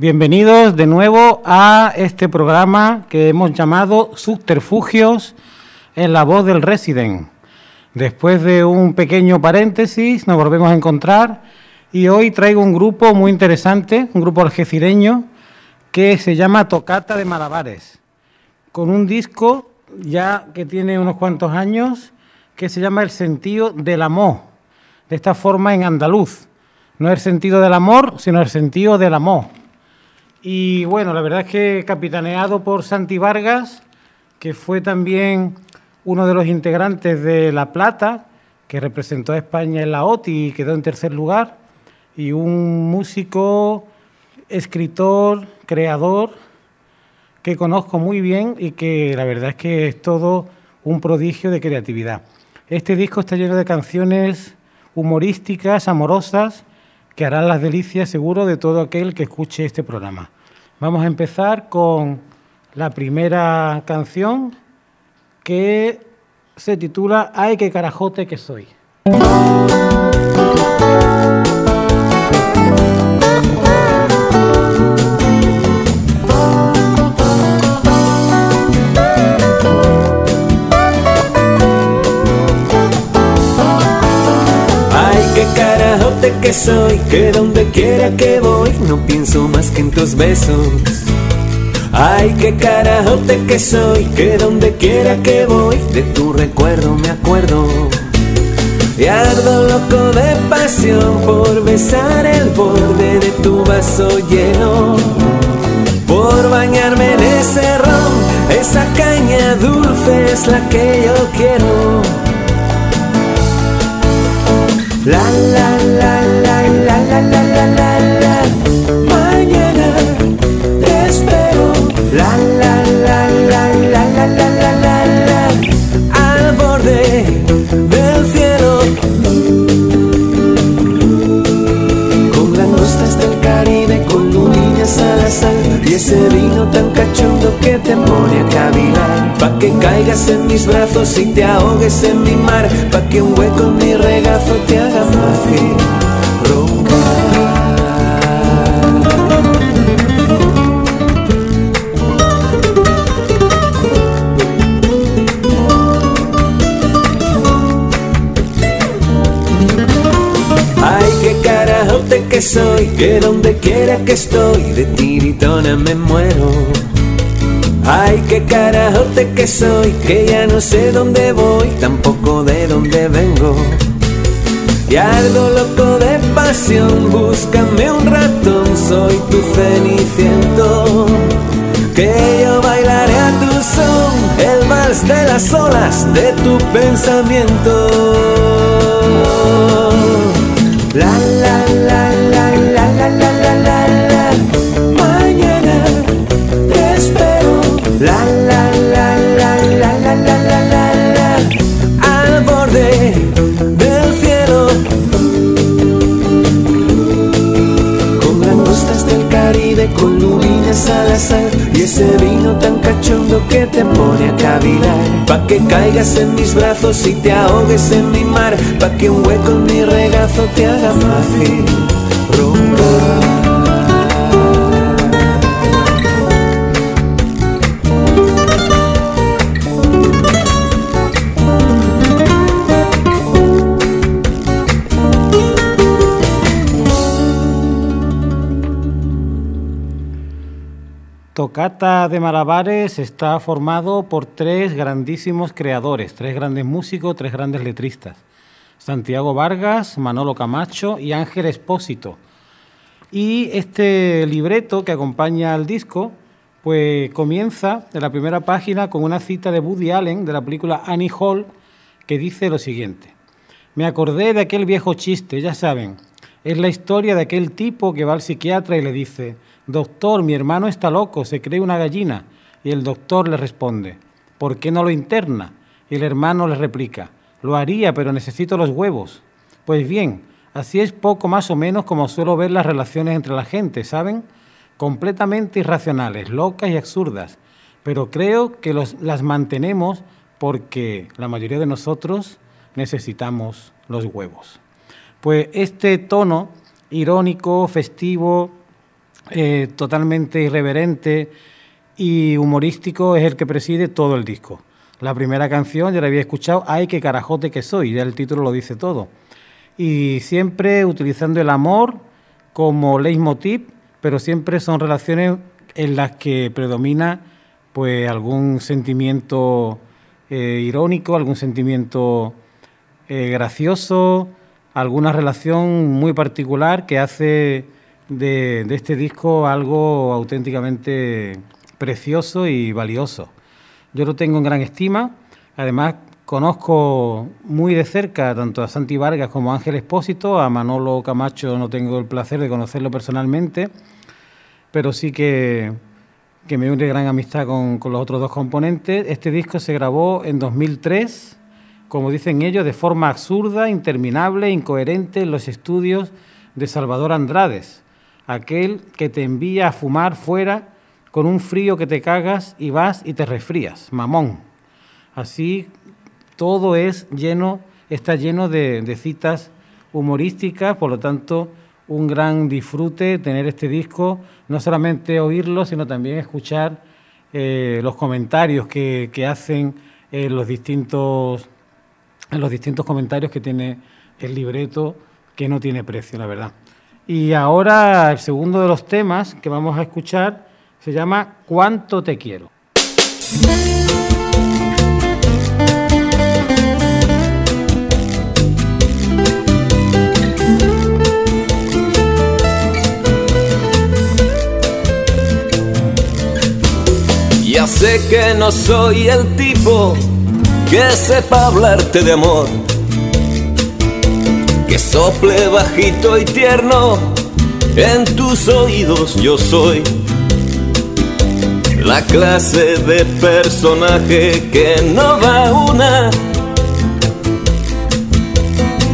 Bienvenidos de nuevo a este programa que hemos llamado Subterfugios en la voz del Resident. Después de un pequeño paréntesis nos volvemos a encontrar y hoy traigo un grupo muy interesante, un grupo algecireño que se llama Tocata de Malabares, con un disco ya que tiene unos cuantos años que se llama El sentido del amor, de esta forma en andaluz. No el sentido del amor, sino el sentido del amor y bueno, la verdad es que capitaneado por Santi Vargas, que fue también uno de los integrantes de La Plata, que representó a España en la OTI y quedó en tercer lugar, y un músico, escritor, creador, que conozco muy bien y que la verdad es que es todo un prodigio de creatividad. Este disco está lleno de canciones humorísticas, amorosas, que harán las delicias seguro de todo aquel que escuche este programa. Vamos a empezar con la primera canción que se titula Ay, qué carajote que soy. que soy, que donde quiera que voy no pienso más que en tus besos. Ay, qué carajote que soy, que donde quiera que voy de tu recuerdo me acuerdo. Y ardo loco de pasión por besar el borde de tu vaso lleno. Por bañarme en ese ron, esa caña dulce es la que yo quiero. La la la la la la la la la La la la la la la la la la Al borde del cielo. Con langostas del Caribe, con lunillas a la sal. Y ese vino tan cachondo que te pone a cavilar Pa' que caigas en mis brazos y te ahogues en mi mar. Pa' que un hueco en mi regazo te haga fácil Ay, que donde quiera que estoy, de tiritona me muero. Ay, qué carajote que soy, que ya no sé dónde voy, tampoco de dónde vengo. Y algo loco de pasión, búscame un ratón, soy tu ceniciento. Que yo bailaré a tu son, el vals de las olas de tu pensamiento. La la Pa' que caigas en mis brazos y te ahogues en mi mar. Pa' que un hueco en mi regazo te haga fácil roncar Tocata de Malabares está formado por tres grandísimos creadores, tres grandes músicos, tres grandes letristas. Santiago Vargas, Manolo Camacho y Ángel Espósito. Y este libreto que acompaña al disco, pues comienza en la primera página con una cita de Woody Allen de la película Annie Hall que dice lo siguiente. Me acordé de aquel viejo chiste, ya saben, es la historia de aquel tipo que va al psiquiatra y le dice, Doctor, mi hermano está loco, se cree una gallina. Y el doctor le responde, ¿por qué no lo interna? Y el hermano le replica, lo haría, pero necesito los huevos. Pues bien, Así es poco más o menos como suelo ver las relaciones entre la gente, ¿saben? Completamente irracionales, locas y absurdas. Pero creo que las mantenemos porque la mayoría de nosotros necesitamos los huevos. Pues este tono irónico, festivo, eh, totalmente irreverente y humorístico es el que preside todo el disco. La primera canción ya la había escuchado, Ay, qué carajote que soy, ya el título lo dice todo. Y siempre utilizando el amor como leitmotiv, pero siempre son relaciones en las que predomina pues algún sentimiento eh, irónico, algún sentimiento eh, gracioso, alguna relación muy particular que hace de, este disco algo auténticamente precioso y valioso. Yo lo tengo en gran estima. Además, conozco muy de cerca tanto a Santi Vargas como a Ángel Espósito. A Manolo Camacho no tengo el placer de conocerlo personalmente, pero sí que, que me une gran amistad con, con los otros dos componentes. Este disco se grabó en 2003, como dicen ellos, de forma absurda, interminable, incoherente en los estudios de Salvador Andrades, aquel que te envía a fumar fuera con un frío que te cagas y vas y te resfrías, mamón. Así todo es lleno, está lleno de, citas humorísticas, por lo tanto, un gran disfrute tener este disco, no solamente oírlo, sino también escuchar eh, los comentarios que, hacen en los distintos los distintos comentarios que tiene el libreto, que no tiene precio, la verdad. Y ahora el segundo de los temas que vamos a escuchar se llama Cuánto te quiero. Ya sé que no soy el tipo que sepa hablarte de amor, que sople bajito y tierno en tus oídos yo soy. La clase de personaje que no va una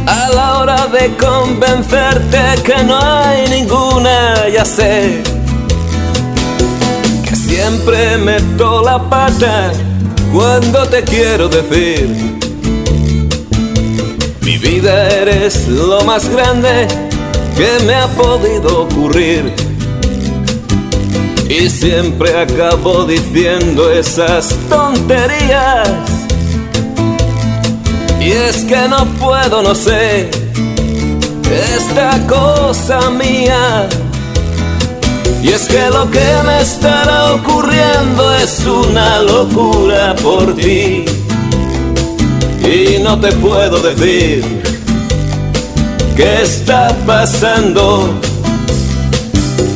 a la hora de convencerte que no hay ninguna, ya sé que siempre meto la pata cuando te quiero decir mi vida eres lo más grande que me ha podido ocurrir y siempre acabo diciendo esas tonterías. Y es que no puedo, no sé, esta cosa mía. Y es que lo que me estará ocurriendo es una locura por ti. Y no te puedo decir qué está pasando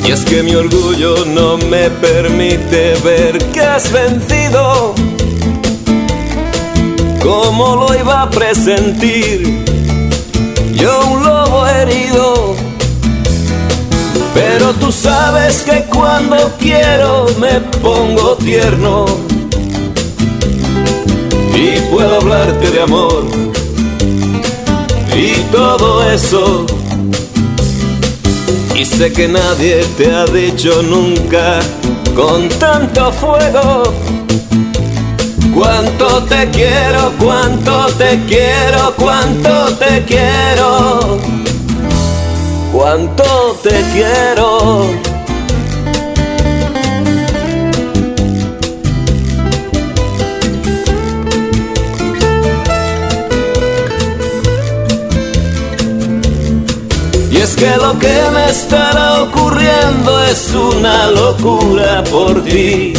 y es que mi orgullo no me permite ver que has vencido. ¿Cómo lo iba a presentir? Yo un lobo herido. Pero tú sabes que cuando quiero me pongo tierno. Y puedo hablarte de amor. Y todo eso y sé que nadie te ha dicho nunca con tanto fuego cuánto te quiero, cuánto te quiero, cuánto te quiero, cuánto te quiero. Es que lo que me estará ocurriendo es una locura por ti.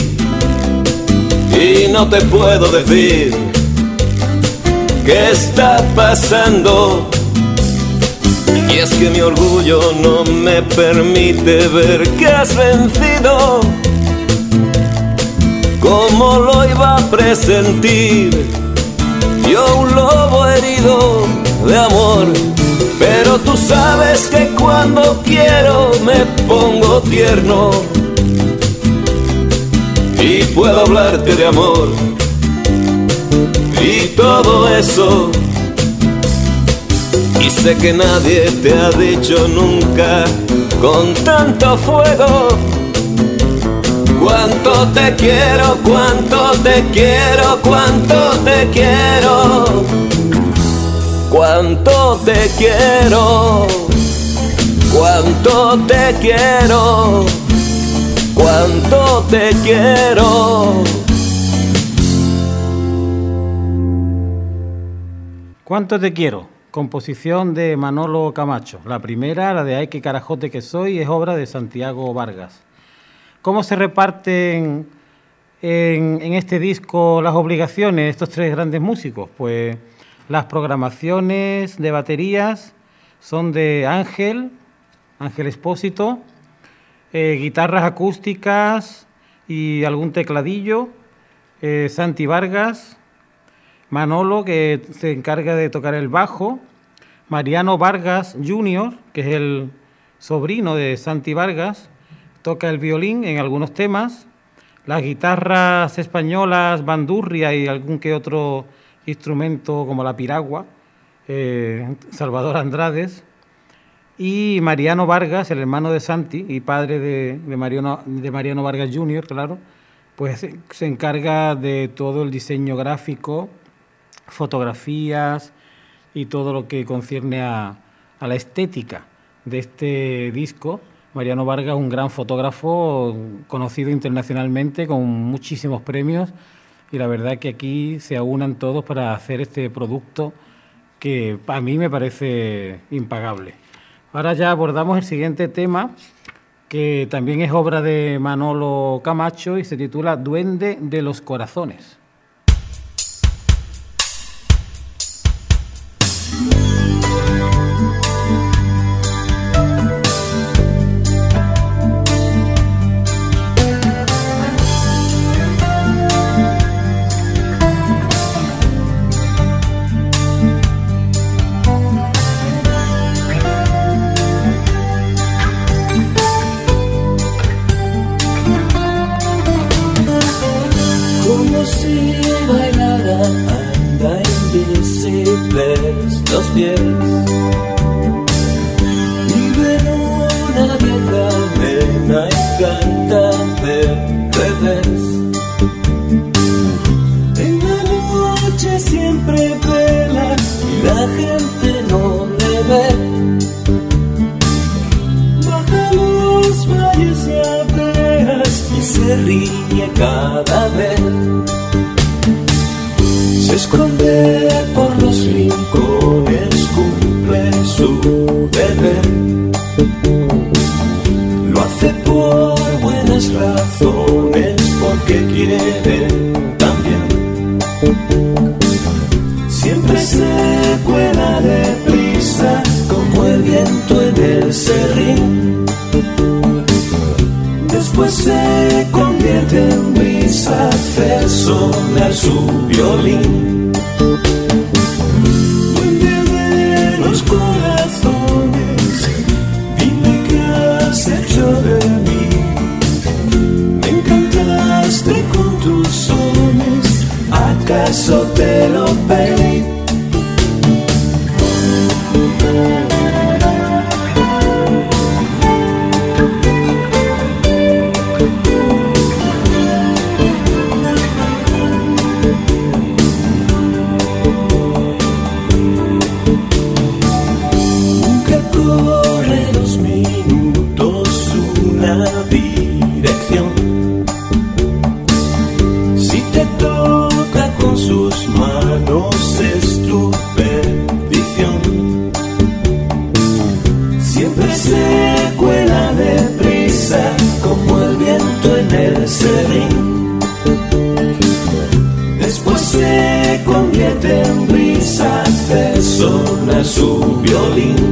Y no te puedo decir qué está pasando. Y es que mi orgullo no me permite ver que has vencido. ¿Cómo lo iba a presentir? Yo un lobo herido de amor pero tú sabes que cuando quiero me pongo tierno y puedo hablarte de amor y todo eso. Y sé que nadie te ha dicho nunca con tanto fuego. Cuánto te quiero, cuánto te quiero, cuánto te quiero. Cuánto te quiero. Cuánto te quiero. Cuánto te quiero. ¿Cuánto te quiero? Composición de Manolo Camacho. La primera, la de Ay, qué carajote que soy, es obra de Santiago Vargas. ¿Cómo se reparten en, en este disco las obligaciones de estos tres grandes músicos? Pues las programaciones de baterías son de Ángel, Ángel Espósito, eh, guitarras acústicas y algún tecladillo, eh, Santi Vargas, Manolo, que se encarga de tocar el bajo, Mariano Vargas Jr., que es el sobrino de Santi Vargas, toca el violín en algunos temas, las guitarras españolas, bandurria y algún que otro instrumento como la piragua, eh, Salvador Andrades, y Mariano Vargas, el hermano de Santi y padre de, Mariano, de Mariano Vargas Jr., claro, pues se encarga de todo el diseño gráfico, fotografías y todo lo que concierne a, a la estética de este disco. Mariano Vargas, un gran fotógrafo conocido internacionalmente con muchísimos premios y la verdad que aquí se aunan todos para hacer este producto que a mí me parece impagable. Ahora ya abordamos el siguiente tema que también es obra de Manolo Camacho y se titula Duende de los Corazones. Yeah. perdición. Siempre se cuela deprisa como el viento en el serrín. Después se convierte en brisa, persona su violín.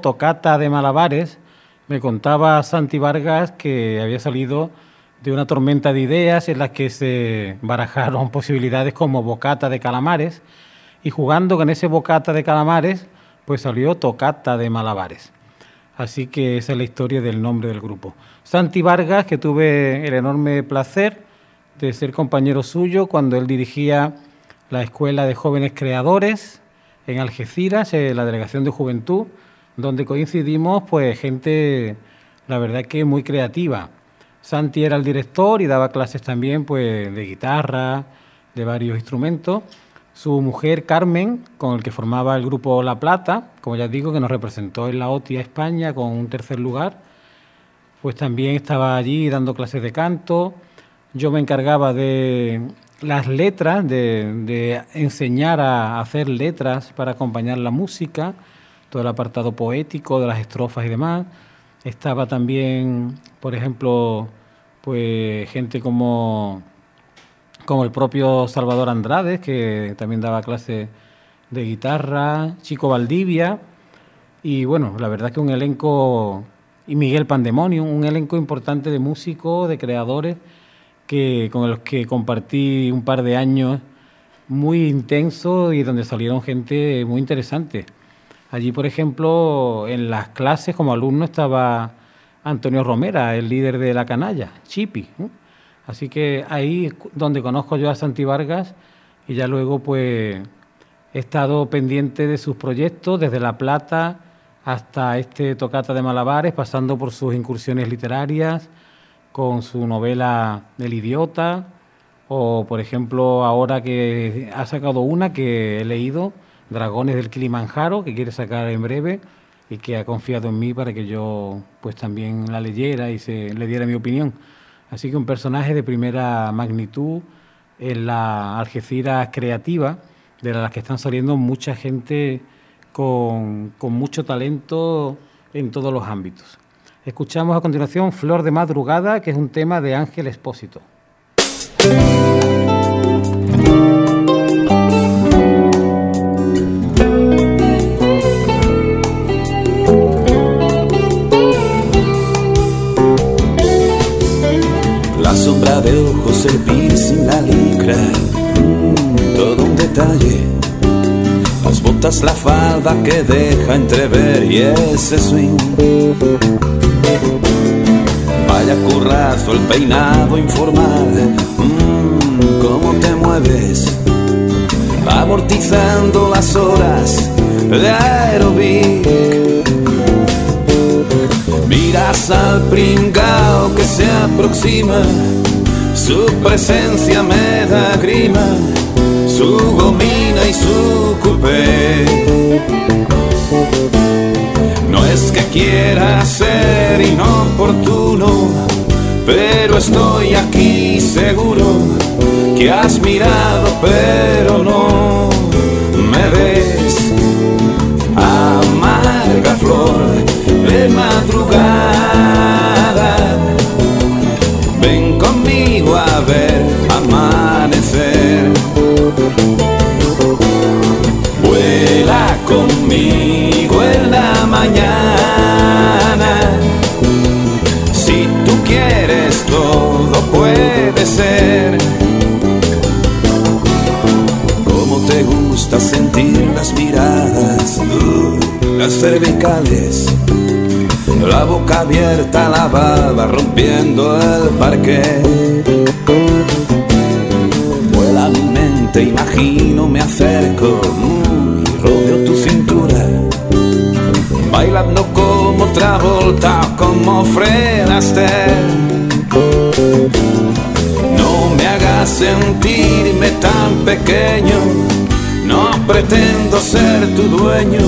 Tocata de Malabares, me contaba Santi Vargas que había salido de una tormenta de ideas en las que se barajaron posibilidades como bocata de calamares y jugando con ese bocata de calamares pues salió Tocata de Malabares. Así que esa es la historia del nombre del grupo. Santi Vargas, que tuve el enorme placer de ser compañero suyo cuando él dirigía la Escuela de Jóvenes Creadores en Algeciras, en la Delegación de Juventud, donde coincidimos pues gente, la verdad que muy creativa. Santi era el director y daba clases también pues de guitarra, de varios instrumentos. Su mujer Carmen, con el que formaba el grupo La Plata, como ya digo, que nos representó en la OTI a España con un tercer lugar, pues también estaba allí dando clases de canto. Yo me encargaba de las letras, de, de enseñar a hacer letras para acompañar la música, todo el apartado poético de las estrofas y demás. Estaba también, por ejemplo, pues gente como, como el propio Salvador Andrade, que también daba clases de guitarra, Chico Valdivia, y bueno, la verdad que un elenco, y Miguel Pandemonium, un elenco importante de músicos, de creadores, que, con los que compartí un par de años muy intensos y donde salieron gente muy interesante. Allí, por ejemplo, en las clases como alumno estaba Antonio Romera, el líder de la canalla, Chipi. Así que ahí donde conozco yo a Santi Vargas y ya luego pues he estado pendiente de sus proyectos desde La Plata hasta este Tocata de Malabares, pasando por sus incursiones literarias, con su novela El idiota, o por ejemplo ahora que ha sacado una que he leído, Dragones del Kilimanjaro, que quiere sacar en breve y que ha confiado en mí para que yo pues también la leyera y se, le diera mi opinión. Así que un personaje de primera magnitud en la Algeciras creativa, de las que están saliendo mucha gente con, con mucho talento en todos los ámbitos. Escuchamos a continuación Flor de Madrugada, que es un tema de Ángel Espósito. Botas, la falda que deja entrever y ese swing. Vaya currazo, el peinado informal, mm, cómo te mueves, amortizando las horas de aerobic. Miras al pringao que se aproxima, su presencia me da grima, su gomina y su coupé. No es que quiera ser inoportuno, pero estoy aquí seguro que has mirado, pero no me ves. Amarga flor de madrugada, conmigo en la mañana. Si tú quieres, todo puede ser. Como te gusta sentir las miradas, las cervicales, la boca abierta, la baba rompiendo el parque. Vuela mi mente, imagino, me acerco bailando como Travolta, como Fred Astaire. No me hagas sentirme tan pequeño, no pretendo ser tu dueño,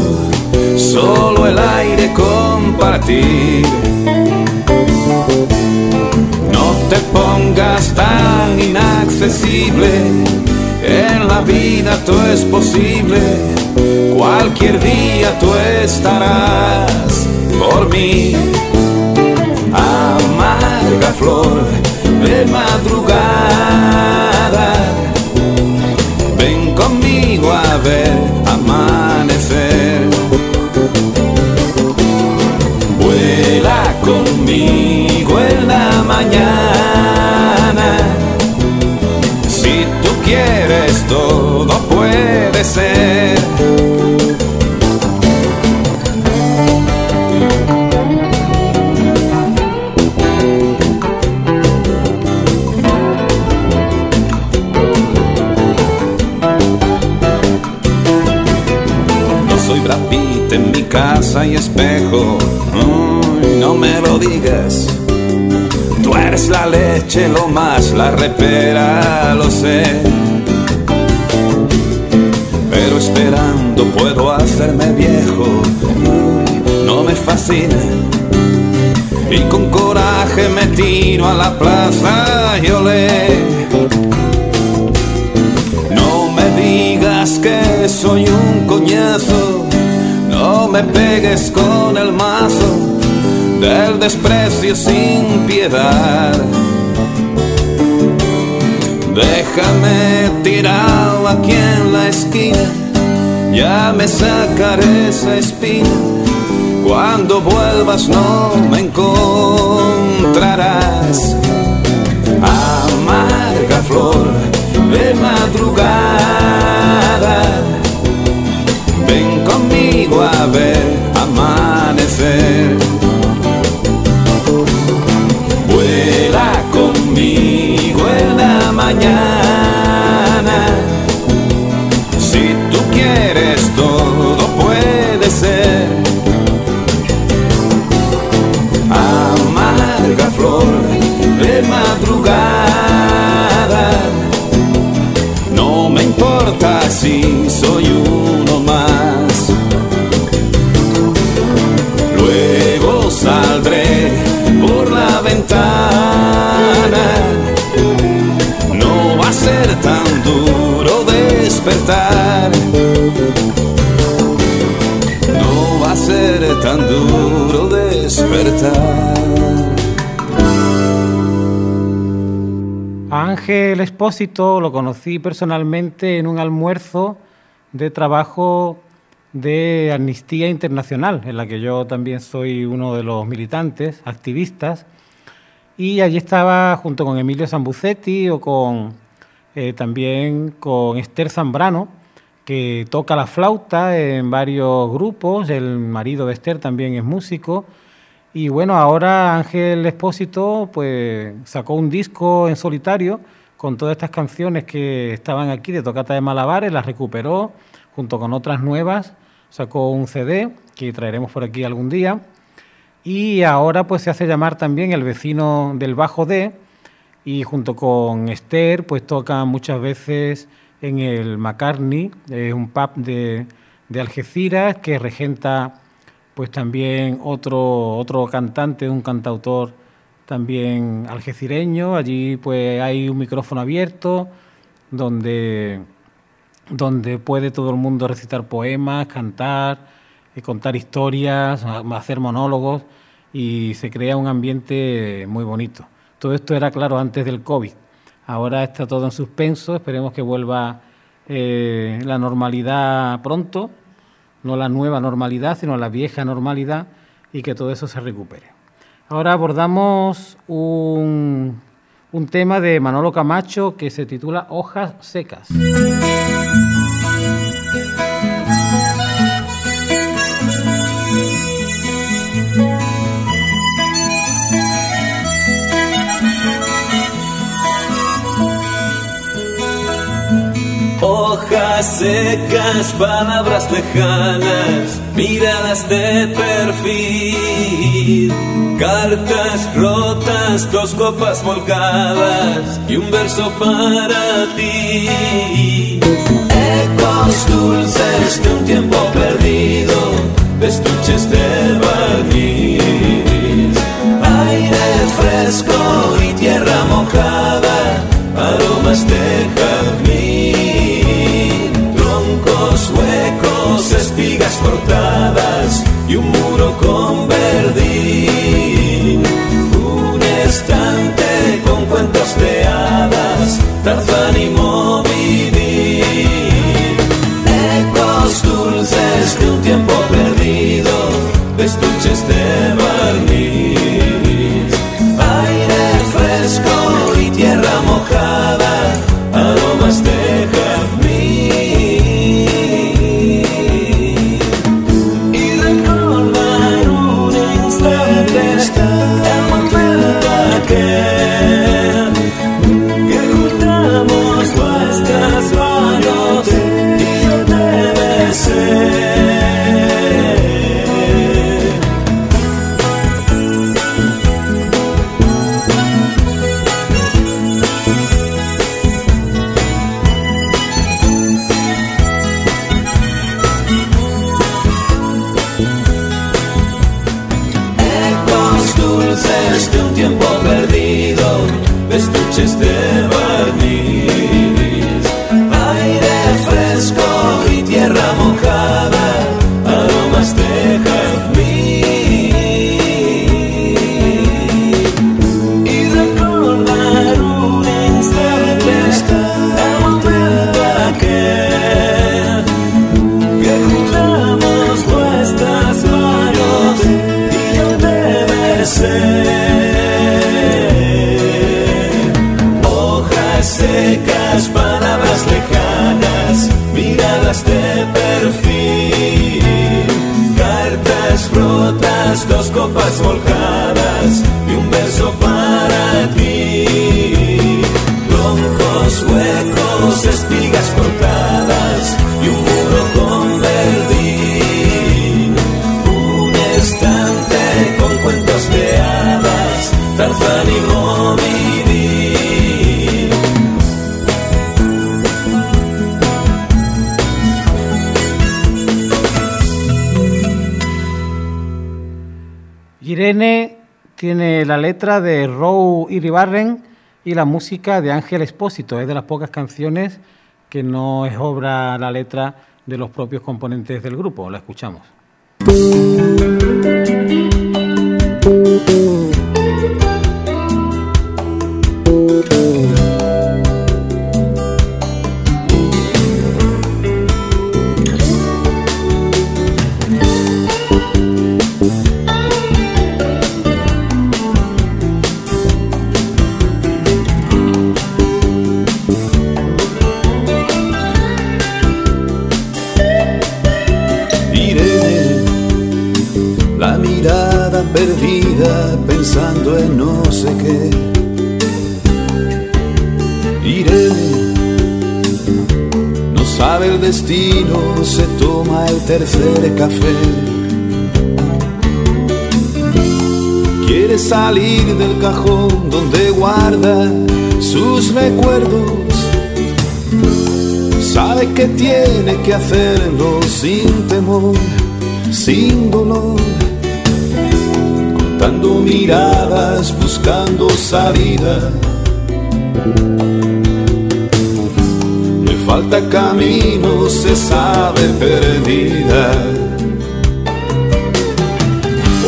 solo el aire compartir. No te pongas tan inaccesible, en la vida todo es posible Cualquier día tú estarás por mí. Amarga flor de madrugada. Ven conmigo a ver amanecer. Vuela conmigo en la mañana. Si tú quieres, todo No soy Brad Pitt en mi casa y espejo. No me lo digas. Tú eres la leche, lo más, la repera, lo sé. Pero esperando puedo hacerme viejo. No me fascina. Y con coraje me tiro a la plaza y olé. No me digas que soy un coñazo, no me pegues con el mazo del desprecio sin piedad. Déjame aquí en la esquina, ya me sacaré esa espina. Cuando vuelvas no me encontrarás. Amarga flor de madrugada. Ven conmigo a ver amanecer. Vuela conmigo en la mañana. Ángel Expósito lo conocí personalmente en un almuerzo de trabajo de Amnistía Internacional, en la que yo también soy uno de los militantes, activistas, y allí estaba junto con Emilio Sambucetti o con eh, también con Esther Zambrano, que toca la flauta en varios grupos, el marido de Esther también es músico, y bueno, ahora Ángel Expósito pues sacó un disco en solitario con todas estas canciones que estaban aquí de Tocata de Malabares, las recuperó junto con otras nuevas, sacó un CD que traeremos por aquí algún día. Y ahora pues se hace llamar también el vecino del Bajo D. Y junto con Esther pues toca muchas veces en el McCartney, eh, un pub de, de Algeciras que regenta pues también otro, otro cantante, un cantautor también algecireño. Allí pues hay un micrófono abierto donde, donde puede todo el mundo recitar poemas, cantar, eh, contar historias, hacer monólogos y se crea un ambiente muy bonito. Todo esto era claro antes del COVID. Ahora está todo en suspenso, esperemos que vuelva eh, la normalidad pronto no la nueva normalidad, sino la vieja normalidad y que todo eso se recupere. Ahora abordamos un, un tema de Manolo Camacho que se titula Hojas secas. Secas, palabras lejanas, miradas de perfil, cartas rotas, dos copas volcadas y un verso para ti. Ecos dulces de un tiempo perdido, estuches de Tarzán y letra de Row Iribarren y la música de Ángel Espósito. Es de las pocas canciones que no es obra la letra de los propios componentes del grupo. La escuchamos. Se toma el tercer café. Quiere salir del cajón donde guarda sus recuerdos sabe que tiene que hacerlo sin temor, sin dolor, contando miradas, buscando salida. Falta camino, se sabe perdida.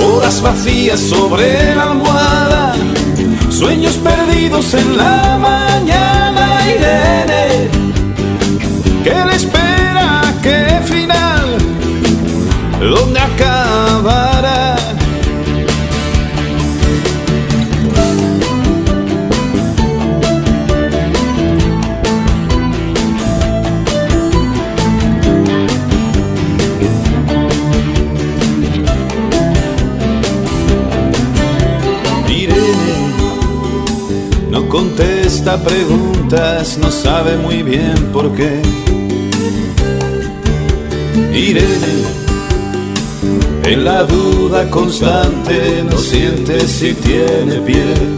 Horas vacías sobre la almohada, sueños perdidos en la mañana, Irene. ¿Qué le espera? ¿Qué final? ¿Dónde acabará? Contesta preguntas, no sabe muy bien por qué. Irene, en la duda constante, no siente si tiene piel.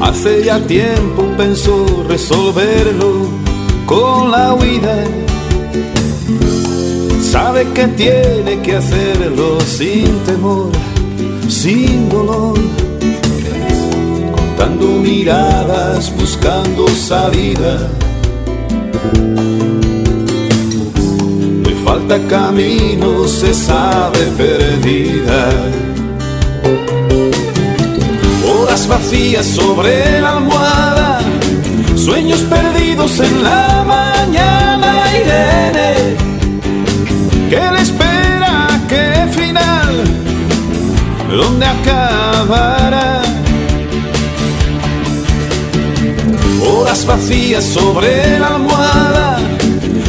Hace ya tiempo pensó resolverlo con la huida. Sabe que tiene que hacerlo sin temor, sin dolor. Contando miradas, buscando salida. Me falta camino, se sabe perdida. Horas vacías sobre la almohada, sueños perdidos en la mañana, Irene. ¿Qué le espera? ¿Qué final? ¿Dónde acabará? Horas vacías sobre la almohada,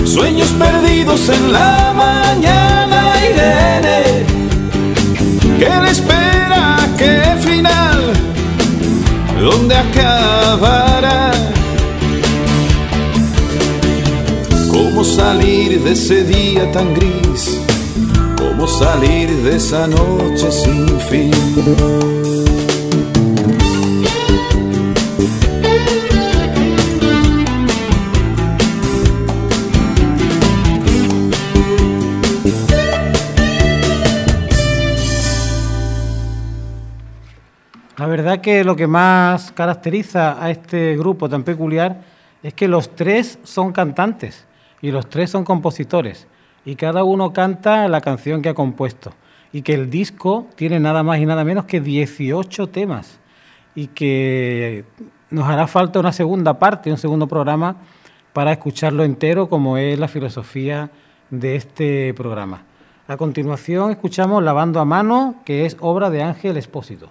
sueños perdidos en la mañana, Irene. ¿Qué le espera? ¿Qué final? ¿Dónde acabará? ¿Cómo salir de ese día tan gris? ¿Cómo salir de esa noche sin fin? Que lo que más caracteriza a este grupo tan peculiar es que los tres son cantantes y los tres son compositores y cada uno canta la canción que ha compuesto y que el disco tiene nada más y nada menos que 18 temas y que nos hará falta una segunda parte, un segundo programa para escucharlo entero como es la filosofía de este programa. A continuación escuchamos Lavando a mano, que es obra de Ángel Espósito.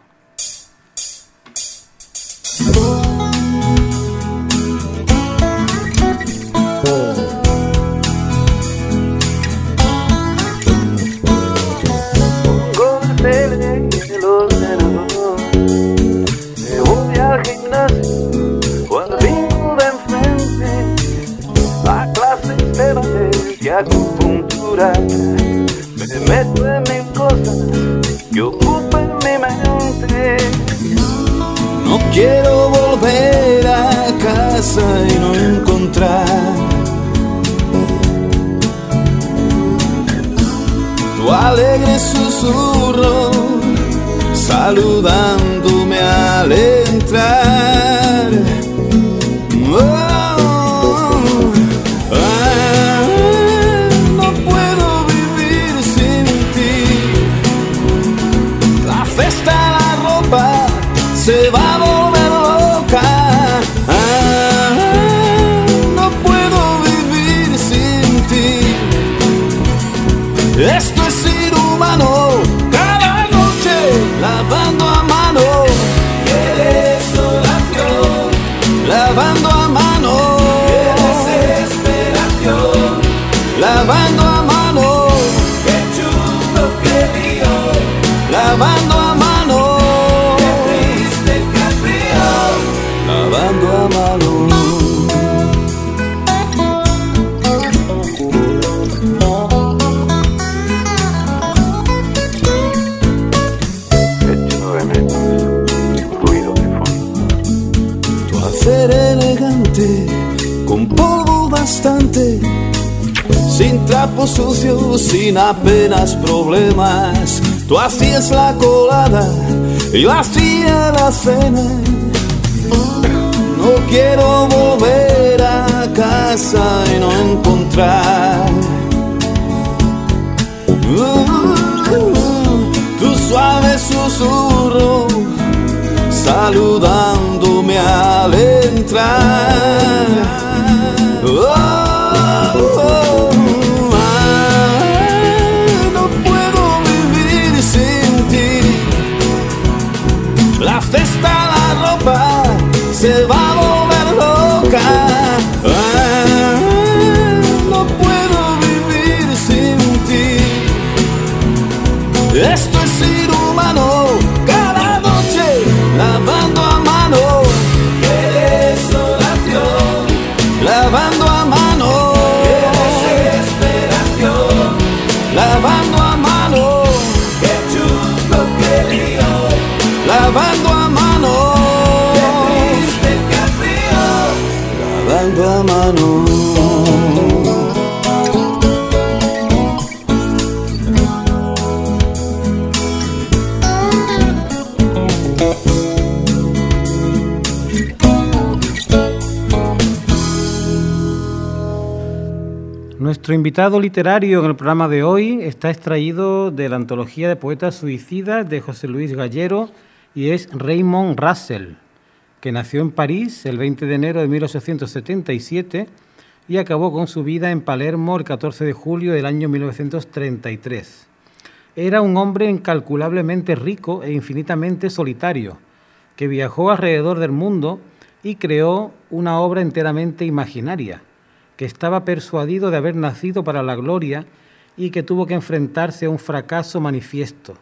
Problemas. Tú hacías la colada y yo hacía la cena. No quiero volver a casa y no encontrar uh, tu suave susurro saludándome al entrar. Oh, oh, Nuestro invitado literario en el programa de hoy está extraído de la antología de poetas suicidas de José Luis Gallero y es Raymond Russell. que nació en París el 20 de enero de 1877 y acabó con su vida en Palermo el 14 de julio del año 1933. Era un hombre incalculablemente rico e infinitamente solitario, que viajó alrededor del mundo y creó una obra enteramente imaginaria, que estaba persuadido de haber nacido para la gloria y que tuvo que enfrentarse a un fracaso manifiesto,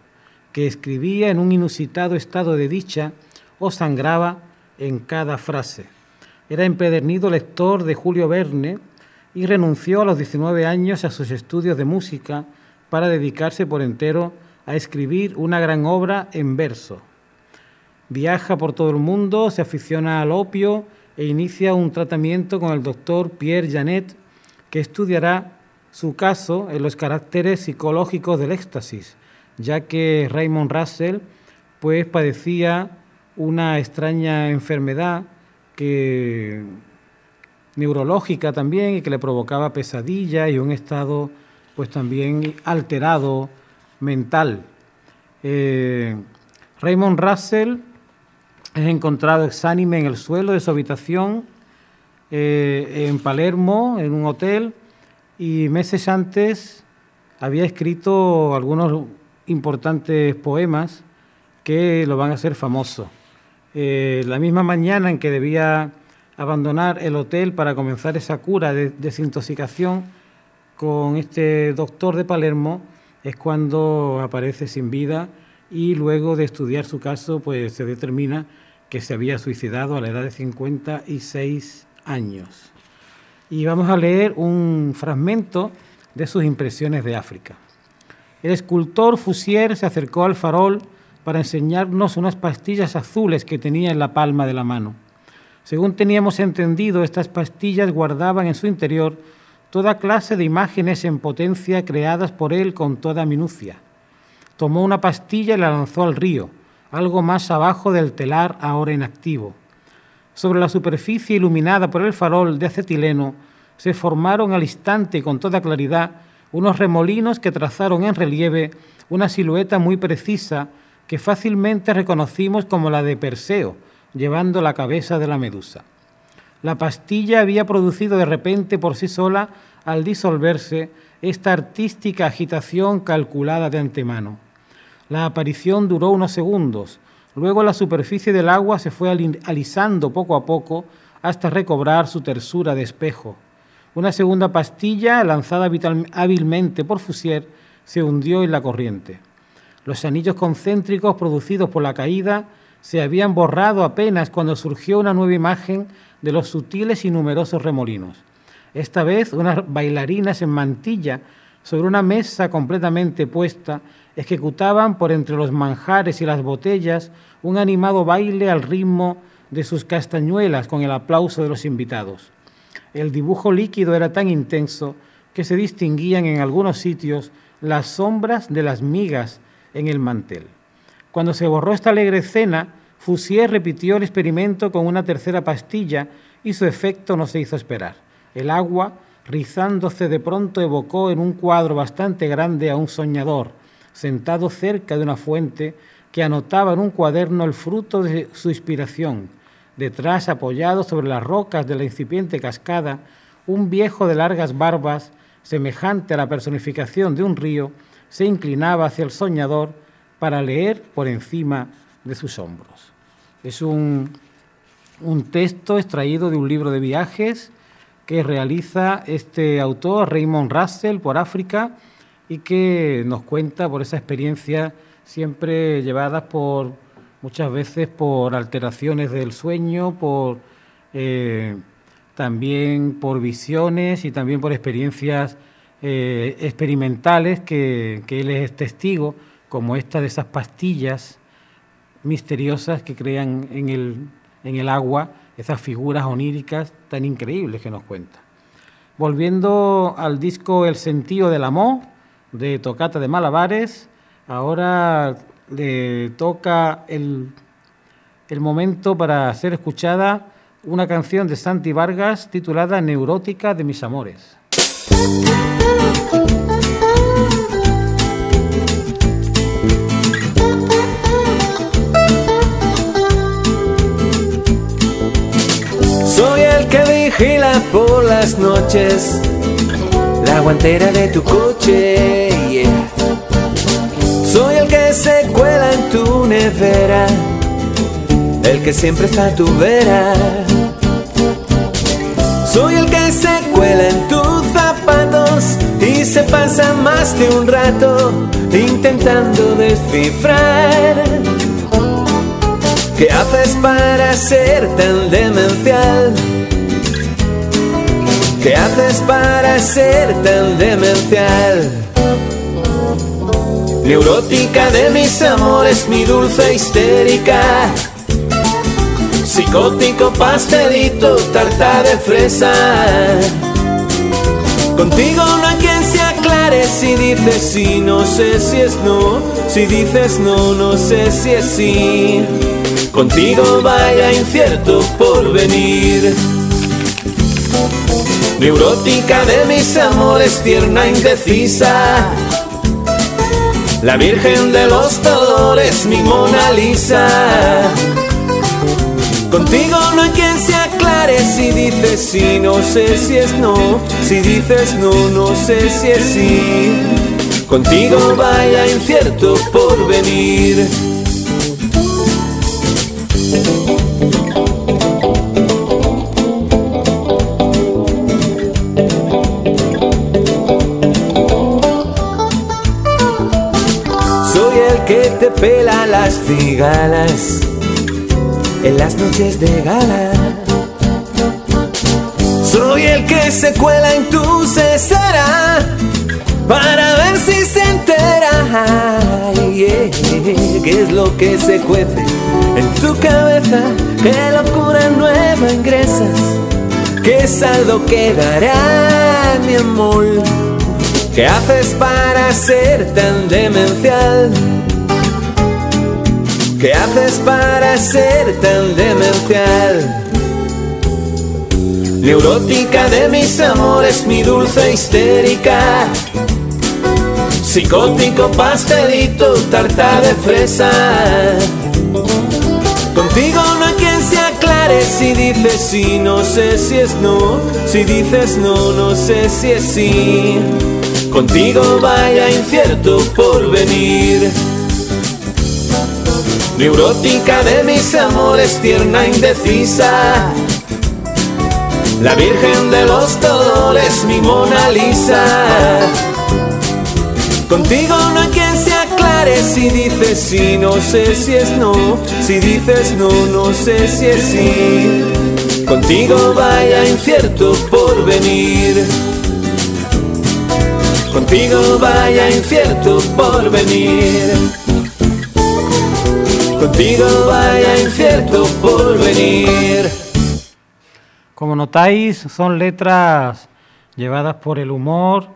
que escribía en un inusitado estado de dicha o sangraba en cada frase. Era empedernido lector de Julio Verne y renunció a los 19 años a sus estudios de música para dedicarse por entero a escribir una gran obra en verso. Viaja por todo el mundo, se aficiona al opio e inicia un tratamiento con el doctor Pierre Janet, que estudiará su caso en los caracteres psicológicos del éxtasis, ya que Raymond Russell pues padecía una extraña enfermedad que neurológica también y que le provocaba pesadilla y un estado pues también alterado mental. Eh, Raymond Russell es encontrado exánime en el suelo de su habitación eh, en Palermo, en un hotel, y meses antes había escrito algunos importantes poemas que lo van a hacer famoso. Eh, la misma mañana en que debía abandonar el hotel para comenzar esa cura de desintoxicación con este doctor de Palermo, es cuando aparece sin vida y luego de estudiar su caso, pues se determina que se había suicidado a la edad de 56 años. Y vamos a leer un fragmento de sus impresiones de África. El escultor Fusier se acercó al farol para enseñarnos unas pastillas azules que tenía en la palma de la mano. Según teníamos entendido, estas pastillas guardaban en su interior toda clase de imágenes en potencia creadas por él con toda minucia. Tomó una pastilla y la lanzó al río, algo más abajo del telar ahora inactivo. Sobre la superficie iluminada por el farol de acetileno se formaron al instante y con toda claridad unos remolinos que trazaron en relieve una silueta muy precisa que fácilmente reconocimos como la de Perseo, llevando la cabeza de la medusa. La pastilla había producido de repente por sí sola, al disolverse, esta artística agitación calculada de antemano. La aparición duró unos segundos, luego la superficie del agua se fue alisando poco a poco hasta recobrar su tersura de espejo. Una segunda pastilla, lanzada hábilmente por Fusier, se hundió en la corriente. Los anillos concéntricos producidos por la caída se habían borrado apenas cuando surgió una nueva imagen de los sutiles y numerosos remolinos. Esta vez unas bailarinas en mantilla sobre una mesa completamente puesta ejecutaban por entre los manjares y las botellas un animado baile al ritmo de sus castañuelas con el aplauso de los invitados. El dibujo líquido era tan intenso que se distinguían en algunos sitios las sombras de las migas en el mantel. Cuando se borró esta alegre escena, Foussier repitió el experimento con una tercera pastilla y su efecto no se hizo esperar. El agua, rizándose de pronto, evocó en un cuadro bastante grande a un soñador, sentado cerca de una fuente que anotaba en un cuaderno el fruto de su inspiración. Detrás, apoyado sobre las rocas de la incipiente cascada, un viejo de largas barbas, semejante a la personificación de un río, se inclinaba hacia el soñador para leer por encima de sus hombros. Es un, un texto extraído de un libro de viajes que realiza este autor, Raymond Russell, por África, y que nos cuenta por esa experiencia siempre llevadas por muchas veces por alteraciones del sueño, por eh, también por visiones y también por experiencias eh, experimentales que, que, él es testigo, como esta de esas pastillas misteriosas que crean en el, en el agua esas figuras oníricas tan increíbles que nos cuenta. Volviendo al disco El sentido del amor, de Tocata de Malabares, ahora le toca el, el momento para ser escuchada una canción de Santi Vargas titulada Neurótica de mis amores. Vigila por las noches, la guantera de tu coche. Soy el que se cuela en tu nevera, el que siempre está a tu vera. Soy el que se cuela en tus zapatos y se pasa más de un rato intentando descifrar. ¿Qué haces para ser tan demencial? ¿Qué haces para ser tan demencial? Neurótica de mis amores, mi dulce histérica. Psicótico pastelito, tarta de fresa. Contigo no hay quien se aclare si dices sí, no sé si es no. Si dices no, no sé si es sí. Contigo vaya incierto por venir. Neurótica de mis amores, tierna indecisa. La Virgen de los Dolores, mi Mona Lisa. Contigo no hay quien se aclare si dices sí, no sé si es no. Si dices no, no sé si es sí. Contigo vaya incierto por venir. Pela las cigalas en las noches de gala. Soy el que se cuela en tu cesera para ver si se entera. Yeah, ¿Qué es lo que se cuece en tu cabeza? ¿Qué locura nueva ingresas? ¿Qué saldo quedará, mi amor? ¿Qué haces para ser tan demencial? ¿Qué haces para ser tan demencial? Neurótica de mis amores, mi dulce histérica. Psicótico pastelito, tarta de fresa. Contigo no hay quien se aclare si dices sí, no sé si es no. Si dices no, no sé si es sí. Contigo vaya incierto por venir. Neurótica de mis amores, tierna indecisa. La Virgen de los Dolores, mi Mona Lisa. Contigo no hay quien se aclare si dices sí, no sé si es no. Si dices no, no sé si es sí. Contigo vaya incierto por venir. Contigo vaya incierto por venir. Contigo vaya incierto por venir. Como notáis, son letras llevadas por el humor,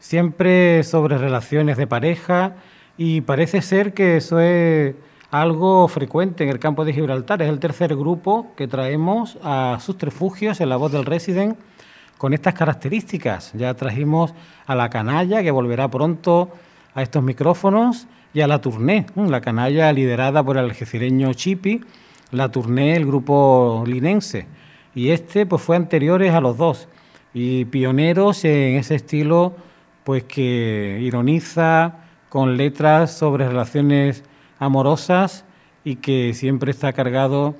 siempre sobre relaciones de pareja, y parece ser que eso es algo frecuente en el campo de Gibraltar. Es el tercer grupo que traemos a sus refugios en la voz del Resident con estas características. Ya trajimos a la canalla, que volverá pronto a estos micrófonos, y a la tournée, la canalla liderada por el algecireño Chipi, la tournée, el grupo linense. Y este pues fue anteriores a los dos y pioneros en ese estilo pues que ironiza con letras sobre relaciones amorosas y que siempre está cargado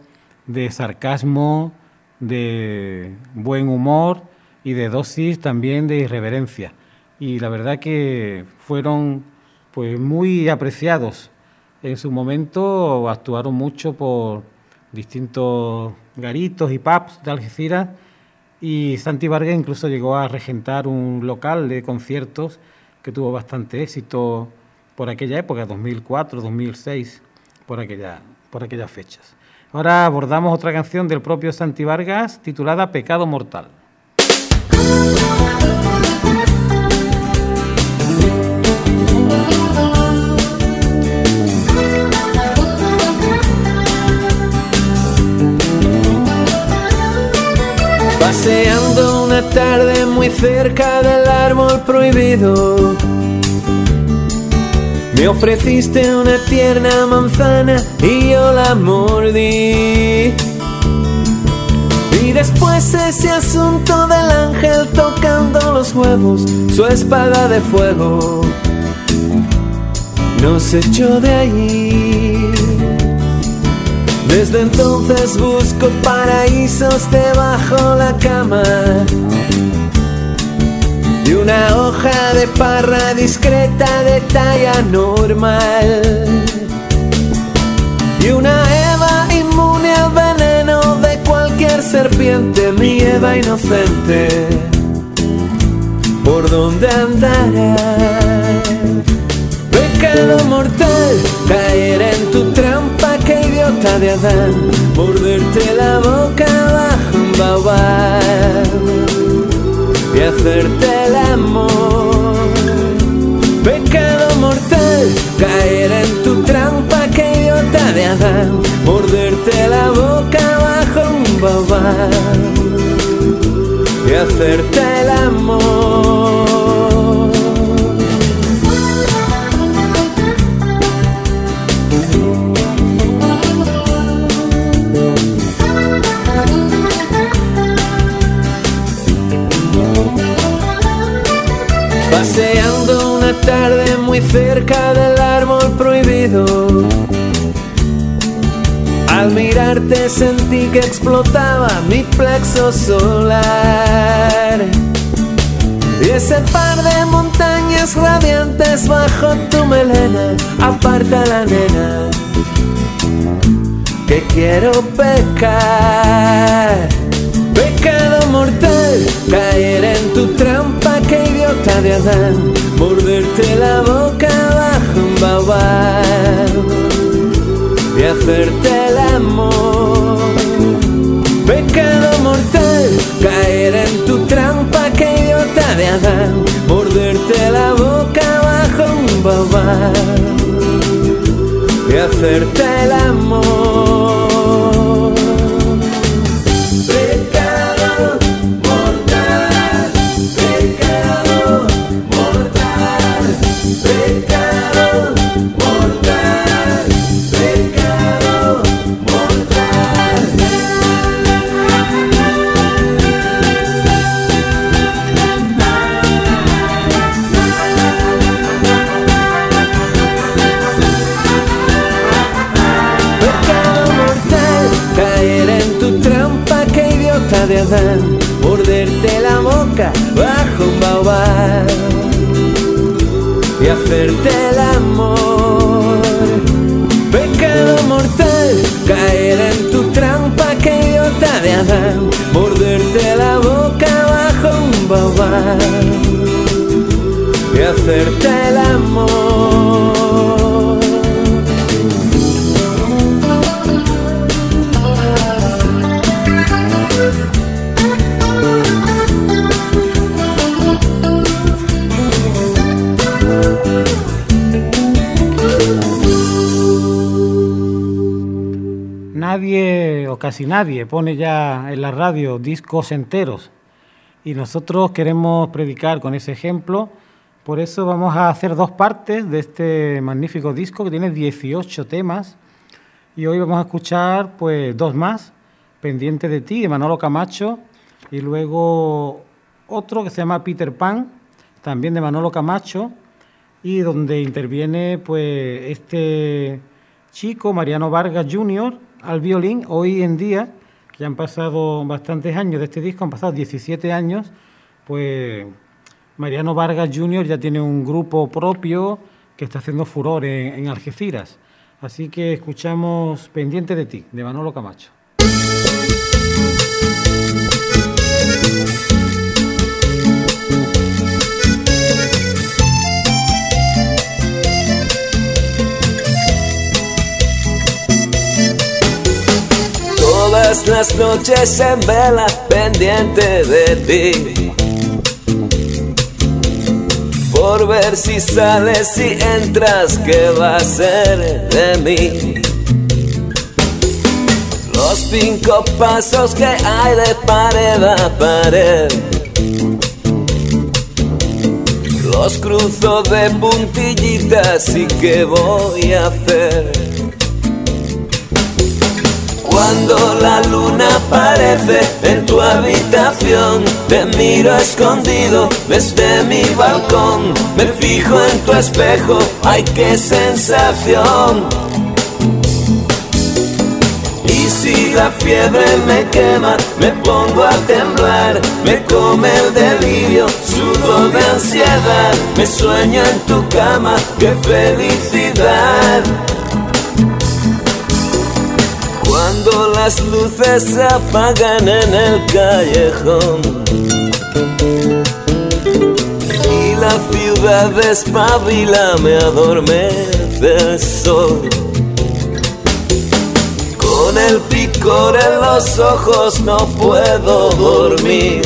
de sarcasmo, de buen humor y de dosis también de irreverencia. Y la verdad que fueron pues muy apreciados en su momento, actuaron mucho por distintos garitos y pubs de Algeciras y Santi Vargas incluso llegó a regentar un local de conciertos que tuvo bastante éxito por aquella época, 2004, 2006, por, aquella, por aquellas fechas. Ahora abordamos otra canción del propio Santi Vargas titulada Pecado Mortal. Paseando una tarde muy cerca del árbol prohibido. Me ofreciste una tierna manzana y yo la mordí. Y de Después ese asunto del ángel tocando los huevos, su espada de fuego nos echó de allí. Desde entonces busco paraísos debajo la cama y una hoja de parra discreta de talla normal y una Eva inmune al veneno de cualquier serpiente, mi Eva inocente. ¿Por dónde andará? Pecado mortal, caer en tu trampa, de Adán, morderte la boca bajo un baobab y hacerte el amor. Pecado mortal, caer en tu trampa, que idiota de Adán, morderte la boca bajo un baobab y hacerte el amor. Muy cerca del árbol prohibido. Al mirarte sentí que explotaba mi plexo solar. Y ese par de montañas radiantes bajo tu melena, aparta la nena, que quiero pecar. Pecado mortal, caer en tu trampa, que idiota de Adán, morderte la boca bajo un baobab y hacerte el amor. Pecado mortal, caer en tu trampa, que idiota de Adán, morderte la boca bajo un baobab y hacerte el amor. Hacerte el amor. Pecado mortal, caer en tu trampa, que idiota de Adán, morderte la boca bajo un baobab y hacerte el amor. Casi nadie pone ya en la radio discos enteros y nosotros queremos predicar con ese ejemplo. Por eso vamos a hacer dos partes de este magnífico disco que tiene 18 temas y hoy vamos a escuchar pues dos más, Pendiente de ti de Manolo Camacho y luego otro que se llama Peter Pan, también de Manolo Camacho y donde interviene pues este chico Mariano Vargas Jr. al violín hoy en día, que han pasado bastantes años de este disco, han pasado 17 años, pues Mariano Vargas Jr. ya tiene un grupo propio que está haciendo furor en Algeciras. Así que escuchamos Pendiente de ti, de Manolo Camacho. Todas las noches en vela pendiente de ti. Por ver si sales y entras, ¿qué va a ser de mí? Los cinco pasos que hay de pared a pared. Los cruzo de puntillitas y qué voy a hacer. Cuando la luna aparece en tu habitación, te miro escondido desde mi balcón. Me fijo en tu espejo, ay qué sensación. Y si la fiebre me quema, me pongo a temblar, me come el delirio, sudo de ansiedad, me sueño en tu cama, qué felicidad. Cuando las luces se apagan en el callejón y la ciudad despabila, me adormece el sol. Con el picor en los ojos no puedo dormir.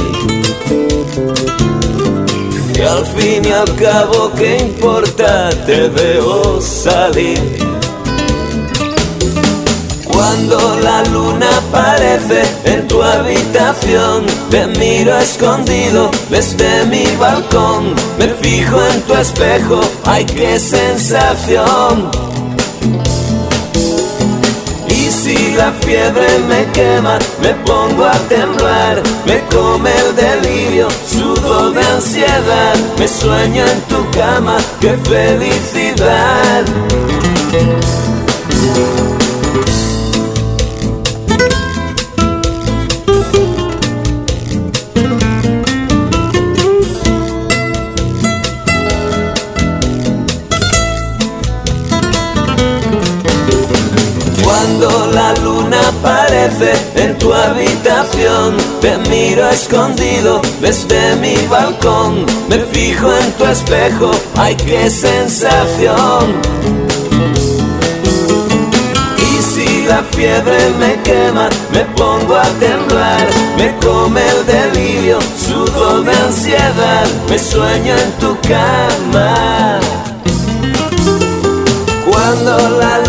Y al fin y al cabo, ¿qué importa? Te veo salir. Cuando la luna aparece en tu habitación, te miro escondido desde mi balcón. Me fijo en tu espejo, ay qué sensación. Y si la fiebre me quema, me pongo a temblar, me come el delirio, sudo de ansiedad, me sueño en tu cama, qué felicidad. Aparece en tu habitación, te miro escondido desde mi balcón. Me fijo en tu espejo, ay qué sensación. Y si la fiebre me quema, me pongo a temblar, me come el delirio, sudo de ansiedad, me sueño en tu cama. Cuando la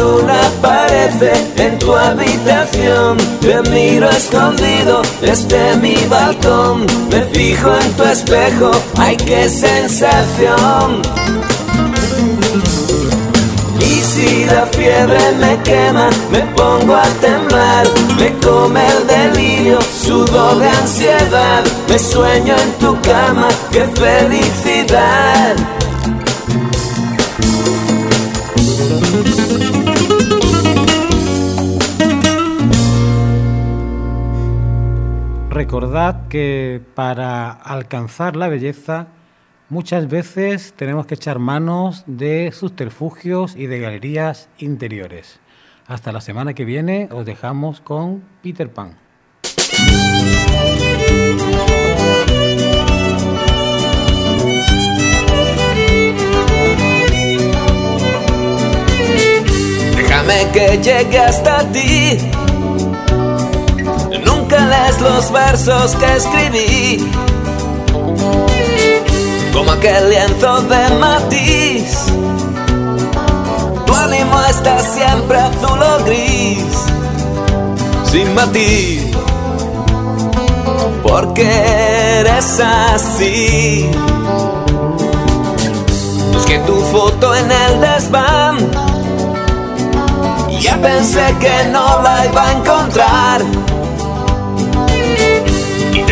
en tu habitación, te miro escondido desde mi balcón. Me fijo en tu espejo, ay qué sensación. Y si la fiebre me quema, me pongo a temblar, me come el delirio, sudo de ansiedad, me sueño en tu cama, qué felicidad. Recordad que para alcanzar la belleza muchas veces tenemos que echar manos de subterfugios y de galerías interiores. Hasta la semana que viene os dejamos con Peter Pan. Déjame que llegue hasta ti. Los versos que escribí. Como aquel lienzo de matiz. Tu ánimo está siempre azul o gris. Sin matiz. Porque eres así. Busqué tu foto en el desván. Ya pensé que no la iba a encontrar.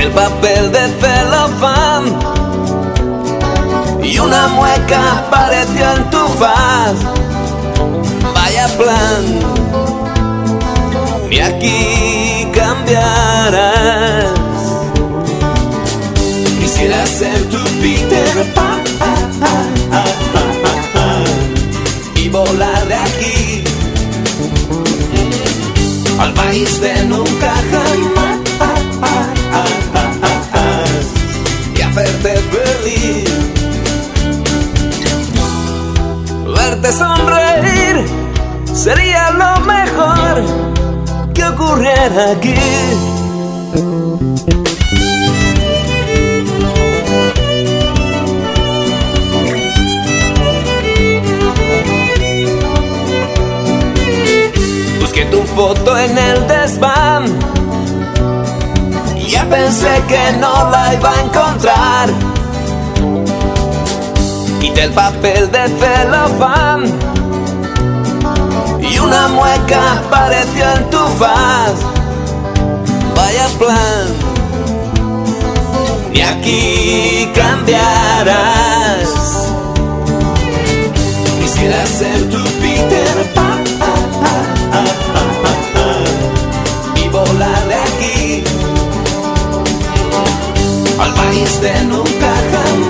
El papel de celofán y una mueca apareció en tu faz. Vaya plan, ni aquí cambiarás. Quisiera ser tu Peter Pan y volar de aquí al país de nunca jamás Sonreír sería lo mejor que ocurriera aquí. Busqué tu foto en el desván. Ya pensé que no la iba a encontrar. Quité el papel de celofán y una mueca apareció en tu faz. vaya plan. Y aquí cambiarás. Quisiera ser tu Peter Pan y volar de aquí al país de nunca jamás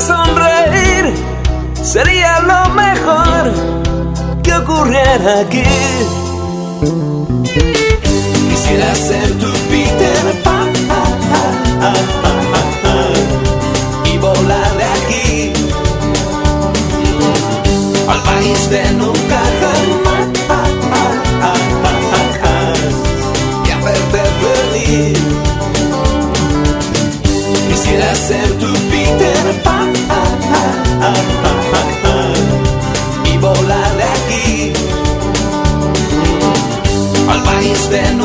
Sonreír sería lo mejor que ocurriera aquí. Quisiera ser tu de